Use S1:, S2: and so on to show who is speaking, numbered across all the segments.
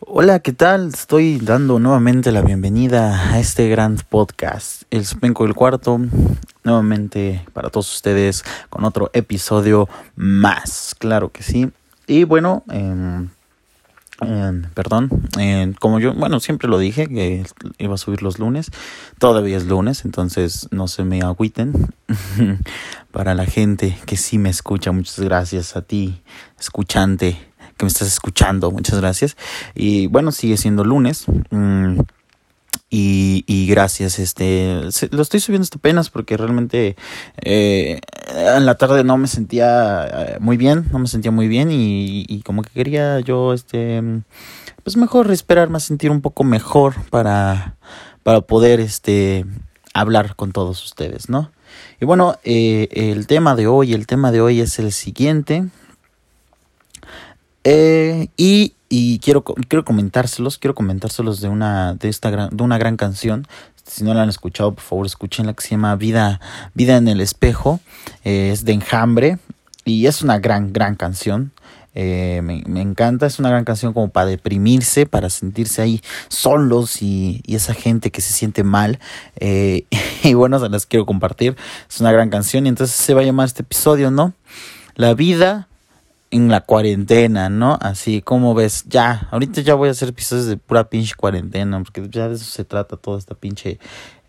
S1: Hola, ¿qué tal? Estoy dando nuevamente la bienvenida a este gran podcast, El Supenco del Cuarto, nuevamente para todos ustedes con otro episodio más, claro que sí. Y bueno, eh, perdón, como yo, bueno, siempre lo dije que iba a subir los lunes, todavía es lunes, entonces no se me agüiten. Para la gente que sí me escucha, muchas gracias a ti, escuchante, que me estás escuchando, muchas gracias. Y bueno, sigue siendo lunes. Mm, y, y, gracias, este, lo estoy subiendo hasta apenas porque realmente eh, en la tarde no me sentía eh, muy bien, no me sentía muy bien y, y, como que quería yo, este, pues mejor esperarme a sentir un poco mejor para, para poder, este, hablar con todos ustedes, ¿no? Y bueno, eh, el tema de hoy, el tema de hoy es el siguiente. Eh, y y quiero, quiero comentárselos, quiero comentárselos de una, de esta gran, de una gran canción. Si no la han escuchado, por favor, escuchen la que se llama Vida, Vida en el Espejo. Eh, es de Enjambre y es una gran, gran canción. Eh, me, me, encanta, es una gran canción como para deprimirse, para sentirse ahí solos y, y esa gente que se siente mal. Y bueno, se las quiero compartir. Es una gran canción y entonces se va a llamar este episodio, ¿no? La vida en la cuarentena, ¿no? Así como ves, ya, ahorita ya voy a hacer episodios de pura pinche cuarentena, porque ya de eso se trata toda esta pinche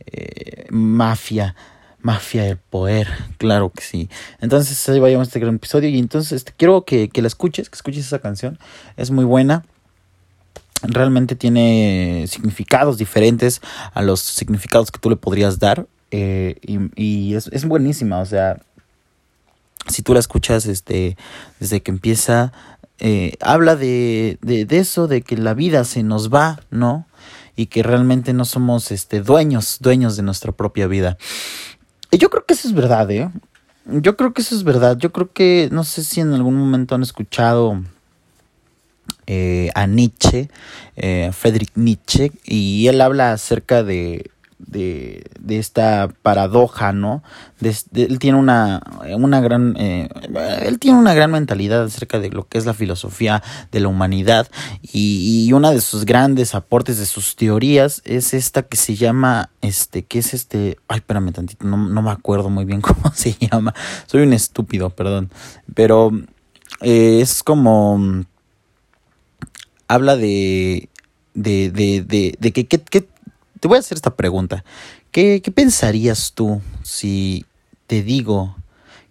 S1: eh, mafia, mafia del poder, claro que sí. Entonces ahí vayamos a este gran episodio y entonces este, quiero que, que la escuches, que escuches esa canción, es muy buena. Realmente tiene significados diferentes a los significados que tú le podrías dar. Eh, y, y es, es buenísima, o sea, si tú la escuchas este, desde que empieza, eh, habla de, de, eso, de que la vida se nos va, ¿no? Y que realmente no somos este, dueños, dueños de nuestra propia vida. Y yo creo que eso es verdad, ¿eh? Yo creo que eso es verdad. Yo creo que, no sé si en algún momento han escuchado eh, a Nietzsche, eh, Friedrich Nietzsche, y él habla acerca de de, de esta paradoja, ¿no? De, él tiene una, una gran, eh, él tiene una gran mentalidad acerca de lo que es la filosofía de la humanidad y, y una de sus grandes aportes de sus teorías es esta que se llama, este, que es este, ay, espérame tantito, no, no me acuerdo muy bien cómo se llama, soy un estúpido, perdón, pero eh, es como, habla de, de, de, de, de que, que, que te voy a hacer esta pregunta. ¿Qué, ¿Qué, pensarías tú si te digo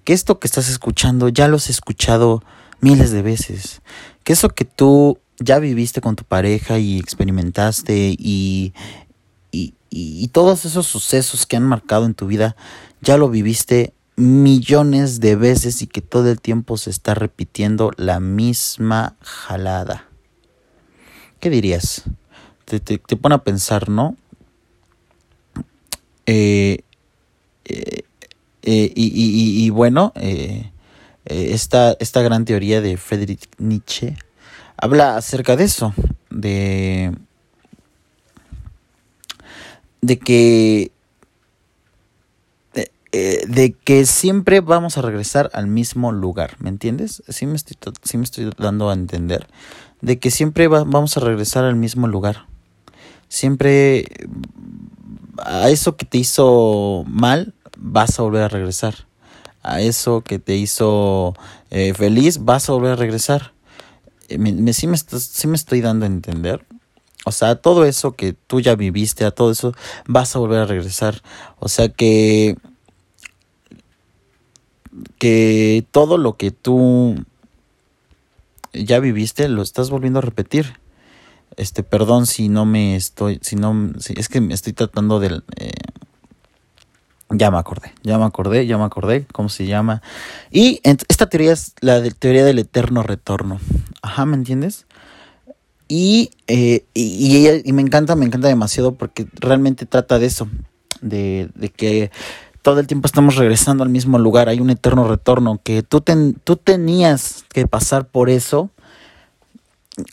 S1: que esto que estás escuchando ya lo has escuchado miles de veces? Que eso que tú ya viviste con tu pareja y experimentaste y, y, y, y todos esos sucesos que han marcado en tu vida, ya lo viviste millones de veces y que todo el tiempo se está repitiendo la misma jalada. ¿Qué dirías? Te, te, te pone a pensar, ¿no? Eh, eh, eh, y, y, y, bueno, esta, esta gran teoría de Friedrich Nietzsche habla acerca de eso, de, de que de que siempre vamos a regresar al mismo lugar, ¿me entiendes? Sí me estoy, me estoy dando a entender. De que siempre va, vamos a regresar al mismo lugar. Siempre a eso que te hizo mal, vas a volver a regresar. A eso que te hizo eh, feliz, vas a volver a regresar. Eh, me, me, sí, me me estoy dando a entender. O sea, todo eso que tú ya viviste, a todo eso, vas a volver a regresar. O sea que. Que todo lo que tú ya viviste, lo estás volviendo a repetir. Este, perdón si no me estoy, si no, es que me estoy tratando del... Eh, ya me acordé, ya me acordé, ya me acordé cómo se llama. Y esta teoría es la teoría del eterno retorno. Ajá, ¿me entiendes? Y, eh, y, y, y, me encanta, me encanta demasiado porque realmente trata de eso, de, de, que todo el tiempo estamos regresando al mismo lugar, hay un eterno retorno, que tú, ten, tú tenías que pasar por eso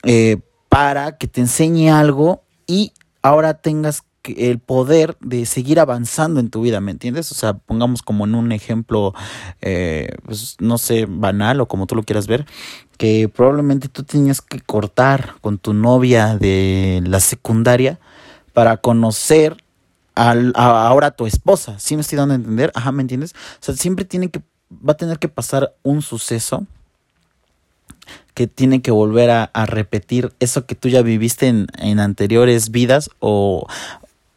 S1: eh, para que te enseñe algo y ahora tengas el poder de seguir avanzando en tu vida, ¿me entiendes? O sea, pongamos como en un ejemplo, eh, pues, no sé, banal o como tú lo quieras ver, que probablemente tú tenías que cortar con tu novia de la secundaria para conocer a, ahora a tu esposa. ¿Sí me estoy dando a entender? Ajá, ¿me entiendes? O sea, siempre tiene que, va a tener que pasar un suceso que tiene que volver a, repetir eso que tú ya viviste en, anteriores vidas o,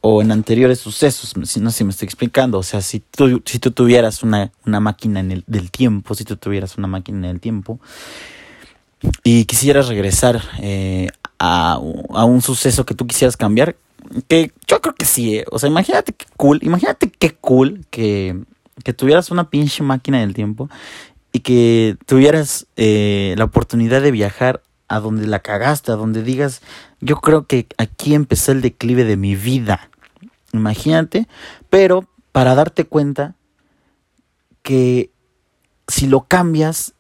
S1: o, en anteriores sucesos, si no sé si me estoy explicando. O sea, si tú, si tú tuvieras una, una máquina en el, del tiempo, si tú tuvieras una máquina en el tiempo y quisieras regresar eh, a, a, un suceso que tú quisieras cambiar, que yo creo que sí, eh. o sea, imagínate qué cool, imagínate qué cool que, que tuvieras una pinche máquina del tiempo y que tuvieras eh, la oportunidad de viajar a donde la cagaste, a donde digas, yo creo que aquí empezó el declive de mi vida. Imagínate, pero para darte cuenta que si lo cambias,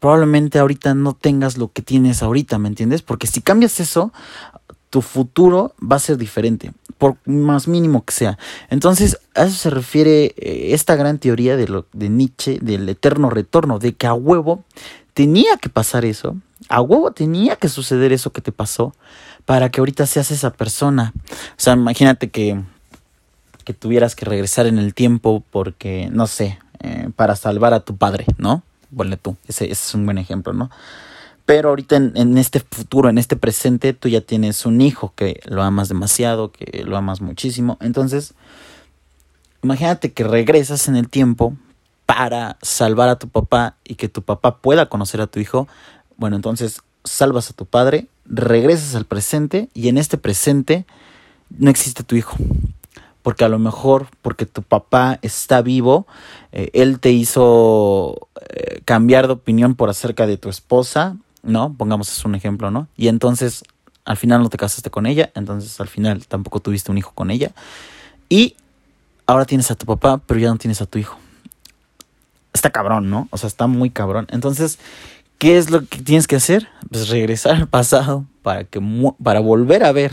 S1: probablemente ahorita no tengas lo que tienes ahorita, ¿me entiendes? Porque si cambias eso, tu futuro va a ser diferente, por más mínimo que sea. Entonces, a eso se refiere eh, esta gran teoría de, lo, de Nietzsche, del eterno retorno, de que a huevo tenía que pasar eso, a huevo tenía que suceder eso que te pasó, para que ahorita seas esa persona. O sea, imagínate que, que tuvieras que regresar en el tiempo porque, no sé, eh, para salvar a tu padre, ¿no? Ponle tú, ese, ese es un buen ejemplo, ¿no? Pero ahorita en, este futuro, en este presente, tú ya tienes un hijo que lo amas demasiado, que lo amas muchísimo. Entonces, imagínate que regresas en el tiempo para salvar a tu papá y que tu papá pueda conocer a tu hijo. Bueno, entonces salvas a tu padre, regresas al presente y en este presente no existe tu hijo. Porque a lo mejor, porque tu papá está vivo, eh, él te hizo eh, cambiar de opinión por acerca de tu esposa, ¿no? Pongamos eso un ejemplo, ¿no? Y entonces al final no te casaste con ella, entonces al final tampoco tuviste un hijo con ella. Y ahora tienes a tu papá, pero ya no tienes a tu hijo. Está cabrón, ¿no? O sea, está muy cabrón. Entonces, ¿qué es lo que tienes que hacer? Pues regresar al pasado para, que para volver a ver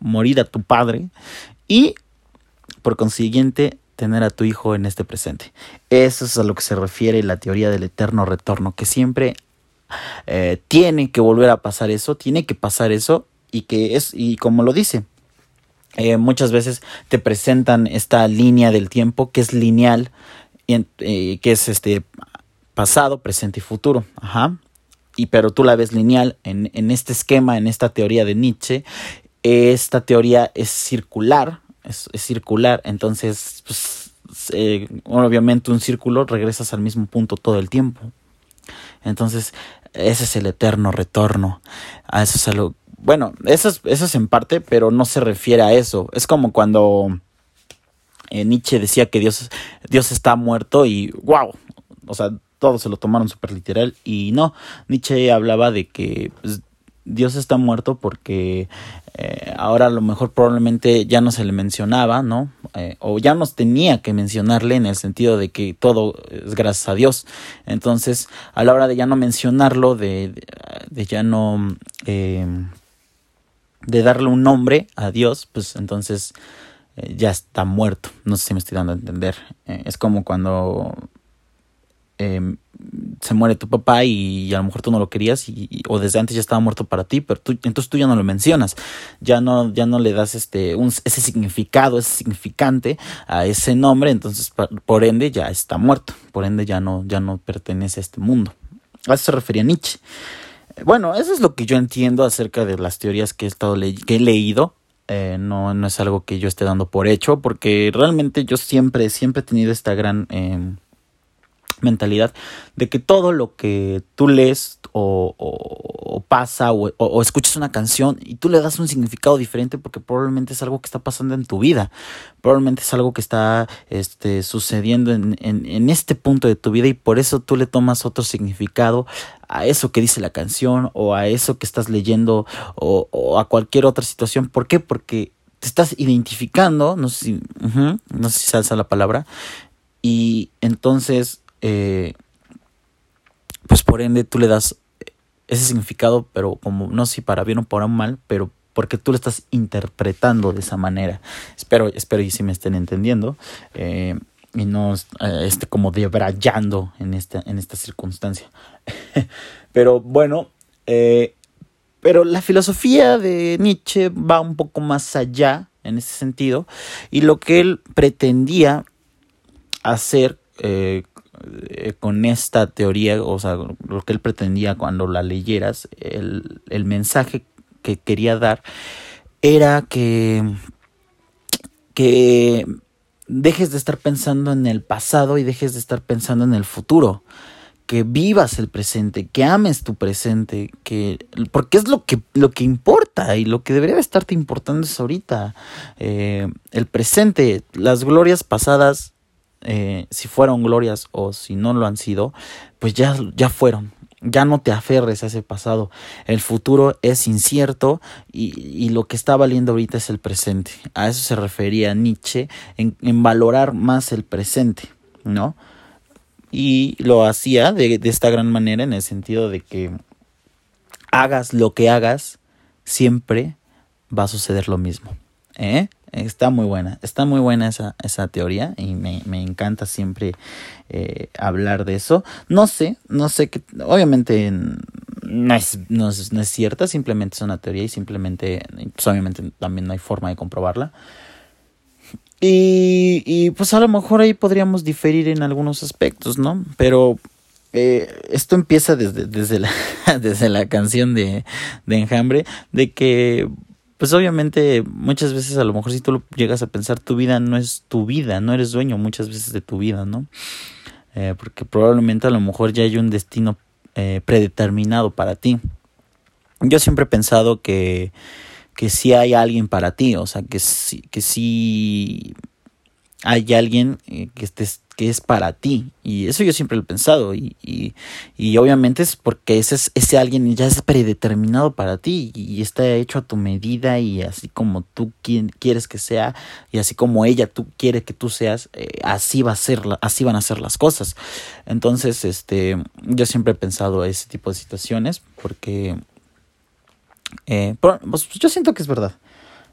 S1: morir a tu padre y, por consiguiente, tener a tu hijo en este presente. Eso es a lo que se refiere la teoría del eterno retorno, que siempre eh, tiene que volver a pasar eso, tiene que pasar eso y que es, y como lo dice, eh, muchas veces te presentan esta línea del tiempo que es lineal, eh, que es este pasado, presente y futuro. Ajá. Y pero tú la ves lineal en, en este esquema, en esta teoría de Nietzsche. Esta teoría es circular, es, circular, entonces, pues, obviamente un círculo regresas al mismo punto todo el tiempo. Entonces, ese es el eterno retorno. A eso es algo. Bueno, eso es, eso es en parte, pero no se refiere a eso. Es como cuando eh, Nietzsche decía que Dios, Dios está muerto y wow. O sea, todos se lo tomaron súper literal. Y no, Nietzsche hablaba de que pues, Dios está muerto porque eh, ahora a lo mejor probablemente ya no se le mencionaba, ¿no? Eh, o ya nos tenía que mencionarle en el sentido de que todo es gracias a Dios. Entonces, a la hora de ya no mencionarlo, de, ya no... Eh, de darle un nombre a Dios, pues entonces ya está muerto. No sé si me estoy dando a entender. es como cuando Em, se muere tu papá y, a lo mejor tú no lo querías y, o desde antes ya estaba muerto para ti, pero tú, entonces tú ya no lo mencionas, ya no, ya no le das este, ese significado, ese significante a ese nombre, entonces por, ende ya está muerto, por ende ya no, ya no pertenece a este mundo. A eso se refería Nietzsche. Bueno, eso es lo que yo entiendo acerca de las teorías que he, estado que he leído. Eh, no, no es algo que yo esté dando por hecho, porque realmente yo siempre, siempre he tenido esta gran... Em, mentalidad de que todo lo que tú lees o, pasa o, escuchas una canción y tú le das un significado diferente porque probablemente es algo que está pasando en tu vida, probablemente es algo que está este, sucediendo en, en, este punto de tu vida y por eso tú le tomas otro significado a eso que dice la canción o a eso que estás leyendo o, a cualquier otra situación. ¿Por qué? Porque te estás identificando, no sé si, no sé alza la palabra, y entonces eh, pues por ende tú le das ese significado, pero como no si para bien o para mal, pero porque tú lo estás interpretando de esa manera. Espero, espero y si me estén entendiendo. Eh, y no eh, esté como debrayando en esta, en esta circunstancia. pero bueno, eh, pero la filosofía de Nietzsche va un poco más allá en ese sentido y lo que él pretendía hacer eh, con esta teoría, o sea, lo que él pretendía cuando la leyeras, el, el mensaje que quería dar era que, que dejes de estar pensando en el pasado y dejes de estar pensando en el futuro. Que vivas el presente, que ames tu presente, que porque es lo que, lo que importa y lo que debería estarte importando es ahorita. Eh, el presente, las glorias pasadas, eh, si fueron glorias o si no lo han sido, pues ya, ya fueron, ya no te aferres a ese pasado. El futuro es incierto y, lo que está valiendo ahorita es el presente. A eso se refería Nietzsche en, valorar más el presente, ¿no? Y lo hacía de, de esta gran manera en el sentido de que hagas lo que hagas, siempre va a suceder lo mismo. ¿Eh? Está muy buena, está muy buena esa, esa teoría y me, me encanta siempre eh, hablar de eso. No sé, no sé que, obviamente no es, no, es, no es cierta, simplemente es una teoría y simplemente, pues obviamente también no hay forma de comprobarla. Y, y pues a lo mejor ahí podríamos diferir en algunos aspectos, ¿no? Pero eh, esto empieza desde, desde, la, desde la canción de, de Enjambre, de que pues obviamente muchas veces a lo mejor si tú lo llegas a pensar, tu vida no es tu vida, no eres dueño muchas veces de tu vida, ¿no? Eh, porque probablemente a lo mejor ya hay un destino eh, predeterminado para ti. Yo siempre he pensado que, que sí hay alguien para ti, o sea, que sí, que sí hay alguien eh, que estés que es para ti. Y eso yo siempre lo he pensado. Y, y, y obviamente es porque ese, ese alguien ya es predeterminado para ti y está hecho a tu medida y así como tú quieres que sea y así como ella tú quiere que tú seas, eh, así va a ser, así van a ser las cosas. Entonces, este, yo siempre he pensado ese tipo de situaciones porque eh, pues, yo siento que es verdad.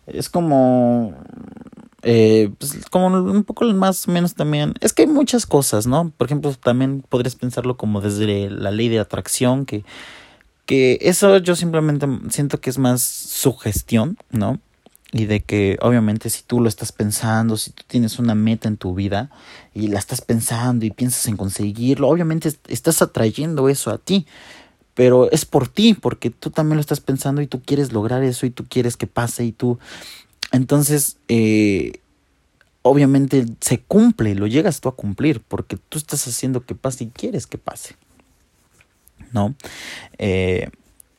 S1: Es como eh, pues como un poco más o menos también, es que hay muchas cosas, ¿no? Por ejemplo, también podrías pensarlo como desde la ley de atracción, que, que eso yo simplemente siento que es más sugestión, ¿no? Y de que obviamente si tú lo estás pensando, si tú tienes una meta en tu vida y la estás pensando y piensas en conseguirlo, obviamente estás atrayendo eso a ti pero es por ti, porque tú también lo estás pensando y tú quieres lograr eso y tú quieres que pase y tú entonces, eh, obviamente se cumple, lo llegas tú a cumplir, porque tú estás haciendo que pase y quieres que pase. ¿No? Eh,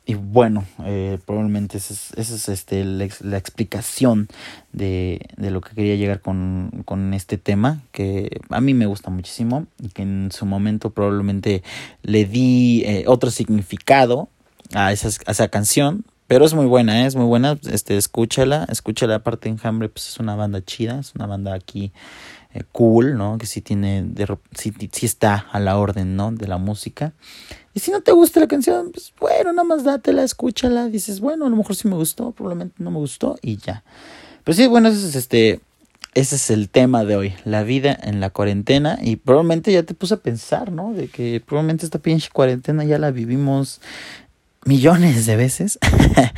S1: y bueno, eh, probablemente esa es, este, la, explicación de, de, lo que quería llegar con, con, este tema, que a mí me gusta muchísimo y que en su momento probablemente le di otro significado a, esa, a esa canción, pero es muy buena, ¿eh? es muy buena. Este, escúchala, escúchala. Aparte, Enjambre, pues es una banda chida, es una banda aquí eh, cool, ¿no? Que sí tiene, sí, está a la orden, ¿no? De la música. Y si no te gusta la canción, pues bueno, nada más dátela, escúchala. Dices, bueno, a lo mejor sí me gustó, probablemente no me gustó y ya. Pero sí, bueno, ese es este. Ese es el tema de hoy, la vida en la cuarentena. Y probablemente ya te puse a pensar, ¿no? De que probablemente esta pinche cuarentena ya la vivimos millones de veces.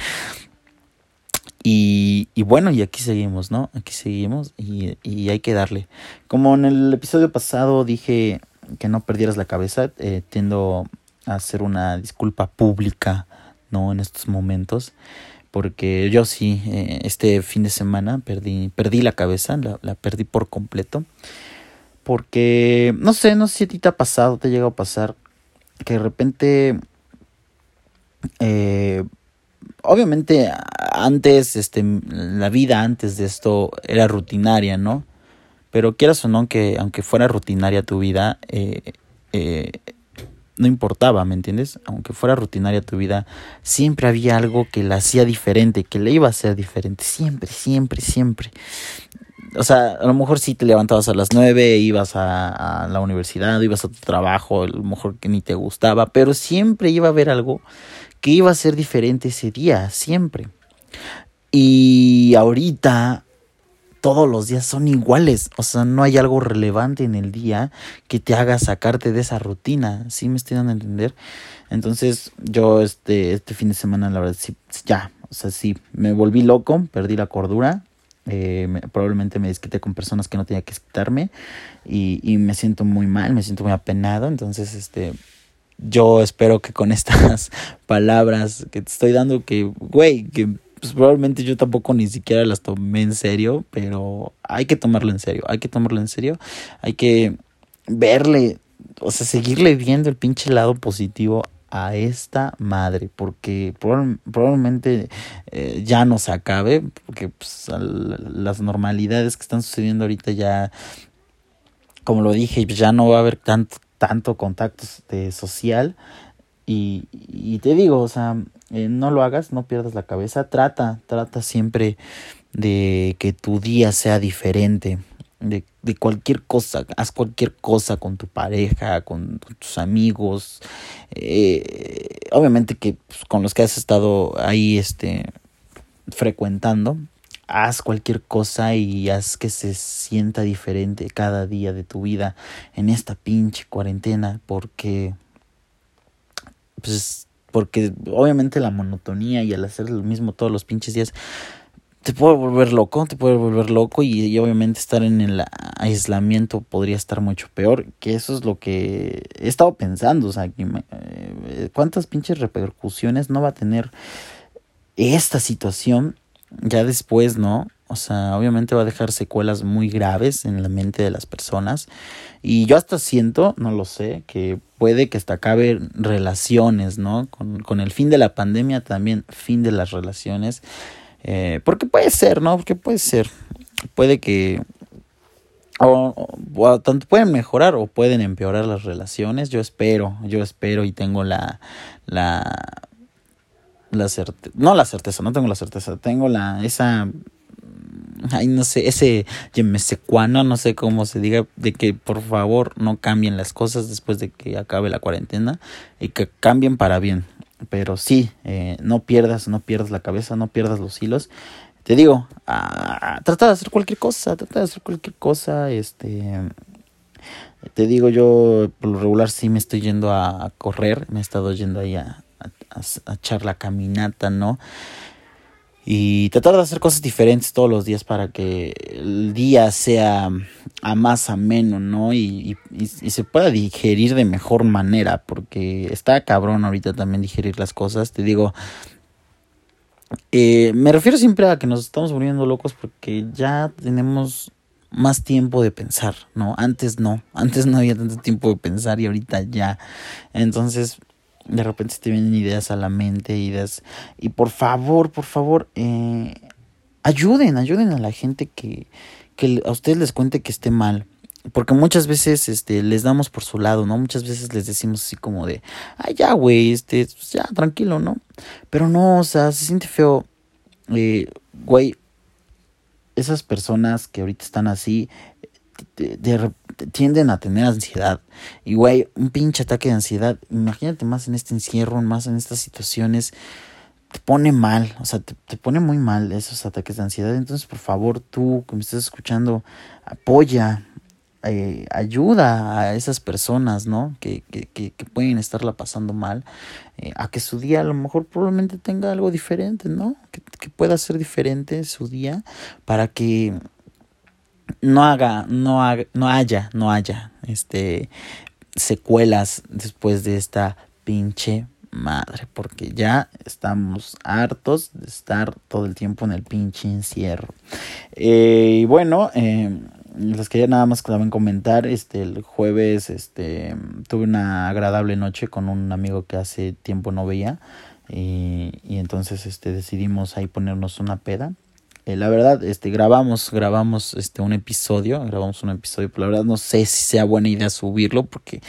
S1: y, y, bueno, y aquí seguimos, ¿no? Aquí seguimos y, y, hay que darle. Como en el episodio pasado dije que no perdieras la cabeza, eh, tiendo a hacer una disculpa pública, ¿no? En estos momentos. Porque yo sí, eh, este fin de semana perdí, perdí la cabeza, la, la perdí por completo. Porque, no sé, no sé si a ti te ha pasado, te ha llegado a pasar, que de repente eh, obviamente antes, este, la vida antes de esto era rutinaria, ¿no? Pero quieras o no, que aunque fuera rutinaria tu vida, eh, eh, no importaba, ¿me entiendes? Aunque fuera rutinaria tu vida, siempre había algo que la hacía diferente, que le iba a hacer diferente, siempre, siempre, siempre. O sea, a lo mejor si te levantabas a las nueve, ibas a, a la universidad, ibas a tu trabajo, a lo mejor que ni te gustaba, pero siempre iba a haber algo que iba a ser diferente ese día, siempre. Y ahorita todos los días son iguales. O sea, no hay algo relevante en el día que te haga sacarte de esa rutina. ¿Sí me estoy dando a entender? Entonces, yo este, este fin de semana, la verdad, sí, ya. O sea, sí, me volví loco, perdí la cordura. Eh, probablemente me desquité con personas que no tenía que quitarme. Y, y me siento muy mal, me siento muy apenado. Entonces, este, yo espero que con estas palabras que te estoy dando, que, güey, que pues probablemente yo tampoco ni siquiera las tomé en serio, pero hay que tomarlo en serio, hay que tomarlo en serio, hay que verle, o sea, seguirle viendo el pinche lado positivo a esta madre, porque probablemente eh, ya no se acabe, porque pues, las normalidades que están sucediendo ahorita ya, como lo dije, ya no va a haber tanto, tanto contacto de social. Y, te digo, o sea, eh, no lo hagas, no pierdas la cabeza, trata, trata siempre de que tu día sea diferente, de, de cualquier cosa, haz cualquier cosa con tu pareja, con, tus amigos, eh, obviamente que pues, con los que has estado ahí este, frecuentando, haz cualquier cosa y haz que se sienta diferente cada día de tu vida en esta pinche cuarentena, porque pues porque obviamente la monotonía y al hacer lo mismo todos los pinches días te puede volver loco, te puede volver loco y, obviamente estar en el aislamiento podría estar mucho peor, que eso es lo que he estado pensando, o sea, eh, cuántas pinches repercusiones no va a tener esta situación ya después, ¿no? O sea, obviamente va a dejar secuelas muy graves en la mente de las personas. Y yo hasta siento, no lo sé, que puede que hasta acabe relaciones, ¿no? Con, con el fin de la pandemia también, fin de las relaciones. Eh, porque puede ser, ¿no? Porque puede ser. Puede que... O, o, tanto pueden mejorar o pueden empeorar las relaciones. Yo espero, yo espero y tengo la... la la certeza, no la certeza, no tengo la certeza, tengo la, esa ay, no sé, ese yemesecuano, no sé cómo se diga, de que por favor no cambien las cosas después de que acabe la cuarentena y que cambien para bien. Pero sí, eh, no pierdas, no pierdas la cabeza, no pierdas los hilos. Te digo, ah, trata de hacer cualquier cosa, trata de hacer cualquier cosa, este... Te digo, yo por lo regular sí me estoy yendo a, correr, me he estado yendo ahí a, a echar la caminata, ¿no? y tratar de hacer cosas diferentes todos los días para que el día sea a más ameno, ¿no? Y, y, se pueda digerir de mejor manera, porque está cabrón ahorita también digerir las cosas. Te digo, eh, me refiero siempre a que nos estamos volviendo locos porque ya tenemos más tiempo de pensar, ¿no? Antes no, antes no había tanto tiempo de pensar y ahorita ya. Entonces, de repente te vienen ideas a la mente, ideas. Y por favor, por favor, eh, ayuden, ayuden a la gente que, que a ustedes les cuente que esté mal. Porque muchas veces este, les damos por su lado, ¿no? Muchas veces les decimos así como de, ay, ya, güey, este, pues ya, tranquilo, ¿no? Pero no, o sea, se siente feo. Eh, güey, esas personas que ahorita están así, de, tienden a tener ansiedad. Y güey, un pinche ataque de ansiedad, imagínate más en este encierro, más en estas situaciones, te pone mal, o sea, te, pone muy mal esos ataques de ansiedad. Entonces, por favor, tú que me estás escuchando, apoya, eh, ayuda a esas personas, ¿no? Que, que, que, que pueden estarla pasando mal, eh, a que su día a lo mejor probablemente tenga algo diferente, ¿no? Que, que pueda ser diferente su día para que no haga, no haga, no haya, no haya, este, secuelas después de esta pinche madre, porque ya estamos hartos de estar todo el tiempo en el pinche encierro. Eh, y bueno, eh, les quería nada más también comentar, este, el jueves, este, tuve una agradable noche con un amigo que hace tiempo no veía, y, y entonces, este, decidimos ahí ponernos una peda. Eh, la verdad, este, grabamos, grabamos este, un episodio, grabamos un episodio, pero la verdad no sé si sea buena idea subirlo porque,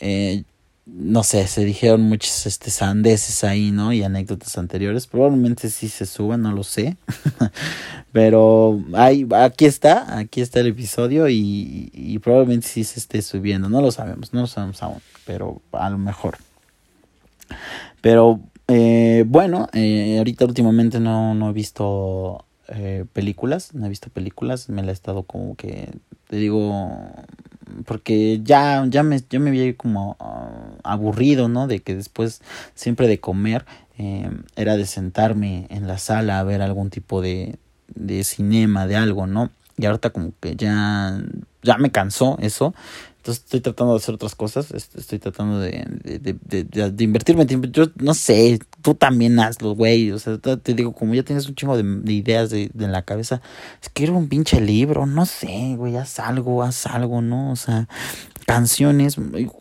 S1: eh, no sé, se dijeron muchas este, sandeces ahí, ¿no? Y anécdotas anteriores. Probablemente sí se suban, no lo sé. pero ahí, aquí está, aquí está el episodio y, y probablemente sí se esté subiendo. No lo sabemos, no lo sabemos aún, pero a lo mejor. Pero Eh, bueno, ahorita últimamente no, no he visto eh, películas, no he visto películas, me la he estado como que, te digo, porque ya, ya me, yo me vi como ah, aburrido, ¿no? De que después siempre de comer eh, era de sentarme en la sala a ver algún tipo de, de cinema, de algo, ¿no? Y ahorita como que ya, ya me cansó eso. Entonces estoy tratando de hacer otras cosas, estoy tratando de, de, de, de, invertirme tiempo. Yo no sé, tú también hazlo, güey. O sea, te digo, como ya tienes un chingo de, ideas de, en la cabeza, escribe un pinche libro, no sé, güey, haz algo, haz algo, ¿no? O sea, canciones.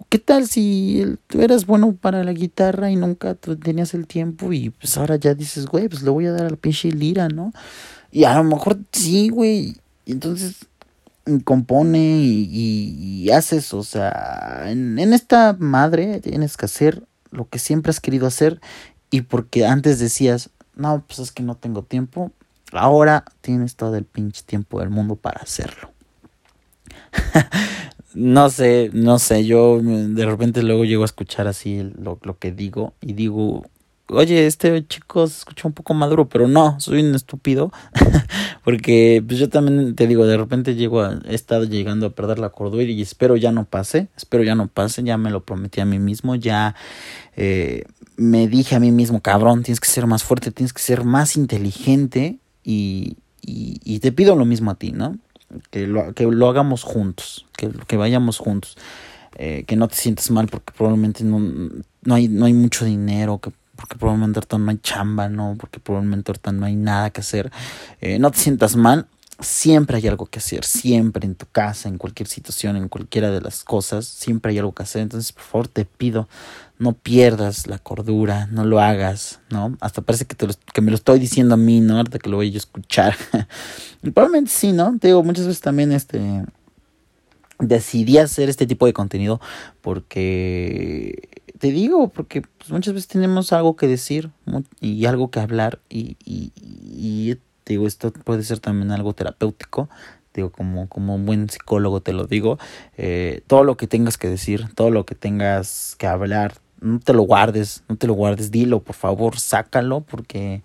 S1: ¿Qué tal si tú eras bueno para la guitarra y nunca tenías el tiempo y pues ahora ya dices, güey, pues le voy a dar al pinche lira, ¿no? Y a lo mejor sí, güey. Entonces compone y, haces, o sea, en, en, esta madre tienes que hacer lo que siempre has querido hacer y porque antes decías, no, pues es que no tengo tiempo, ahora tienes todo el pinche tiempo del mundo para hacerlo. no sé, no sé, yo de repente luego llego a escuchar así lo, lo que digo y digo, oye, este chico se escucha un poco maduro, pero no, soy un estúpido. Porque pues yo también te digo, de repente llego a, he estado llegando a perder la cordura y espero ya no pase, espero ya no pase, ya me lo prometí a mí mismo, ya eh, me dije a mí mismo, cabrón, tienes que ser más fuerte, tienes que ser más inteligente y, y, te pido lo mismo a ti, ¿no? Que lo, que lo hagamos juntos, que, que vayamos juntos. Eh, que no te sientas mal porque probablemente no, no, hay, no hay mucho dinero, que porque probablemente ahorita no hay chamba, ¿no? Porque probablemente ahorita no hay nada que hacer. Eh, no te sientas mal, siempre hay algo que hacer, siempre en tu casa, en cualquier situación, en cualquiera de las cosas, siempre hay algo que hacer. Entonces, por favor, te pido, no pierdas la cordura, no lo hagas, ¿no? Hasta parece que, te lo, que me lo estoy diciendo a mí, ¿no? Ahorita que lo voy a escuchar. probablemente sí, ¿no? Te digo, muchas veces también este decidí hacer este tipo de contenido porque te digo, porque pues, muchas veces tenemos algo que decir y algo que hablar y, y, y digo, esto puede ser también algo terapéutico, digo, como, como un buen psicólogo te lo digo, eh, todo lo que tengas que decir, todo lo que tengas que hablar, no te lo guardes, no te lo guardes, dilo, por favor, sácalo, porque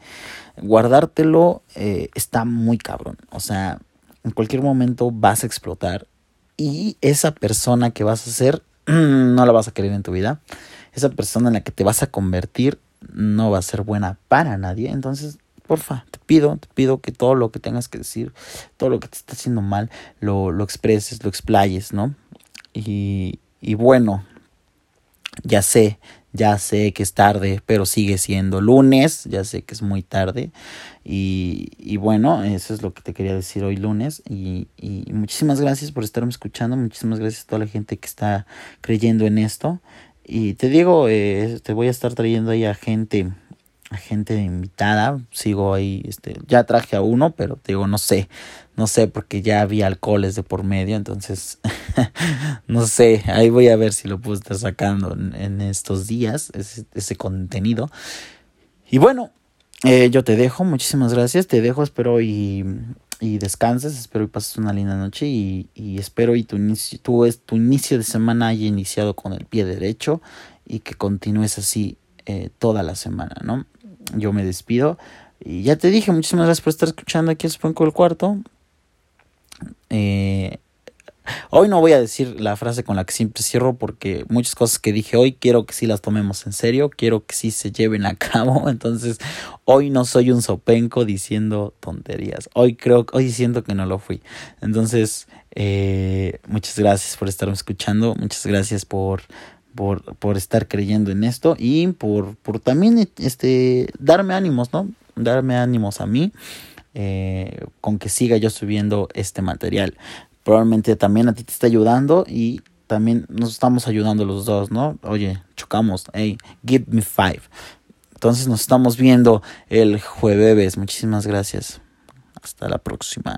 S1: guardártelo eh, está muy cabrón, o sea, en cualquier momento vas a explotar y esa persona que vas a ser no la vas a querer en tu vida esa persona en la que te vas a convertir no va a ser buena para nadie. Entonces, porfa, te pido, te pido que todo lo que tengas que decir, todo lo que te está haciendo mal, lo, lo expreses, lo explayes, ¿no? Y, y bueno, ya sé, ya sé que es tarde, pero sigue siendo lunes, ya sé que es muy tarde. Y, y bueno, eso es lo que te quería decir hoy lunes. Y, y muchísimas gracias por estarme escuchando, muchísimas gracias a toda la gente que está creyendo en esto. Y te digo, eh, te voy a estar trayendo ahí a gente, a gente invitada. Sigo ahí, este, ya traje a uno, pero te digo, no sé, no sé, porque ya había alcoholes de por medio, entonces, no sé, ahí voy a ver si lo puedo estar sacando en, estos días, ese, contenido. Y bueno, eh, yo te dejo, muchísimas gracias, te dejo, espero y y descanses, espero y pases una linda noche y, y espero y tu inicio, tu, tu inicio de semana haya iniciado con el pie derecho y que continúes así eh, toda la semana, ¿no? Yo me despido y ya te dije, muchísimas gracias por estar escuchando aquí a Supongo el Cuarto. Eh, Hoy no voy a decir la frase con la que siempre cierro porque muchas cosas que dije hoy quiero que sí las tomemos en serio, quiero que sí se lleven a cabo. Entonces, hoy no soy un sopenco diciendo tonterías. Hoy creo, hoy siento que no lo fui. Entonces, eh, muchas gracias por estarme escuchando, muchas gracias por por, por estar creyendo en esto y por, por también este darme ánimos, ¿no? Darme ánimos a mí. Eh, con que siga yo subiendo este material probablemente también a ti te está ayudando y también nos estamos ayudando los dos, ¿no? Oye, chocamos, hey, give me five. Entonces nos estamos viendo el jueves. Muchísimas gracias. Hasta la próxima.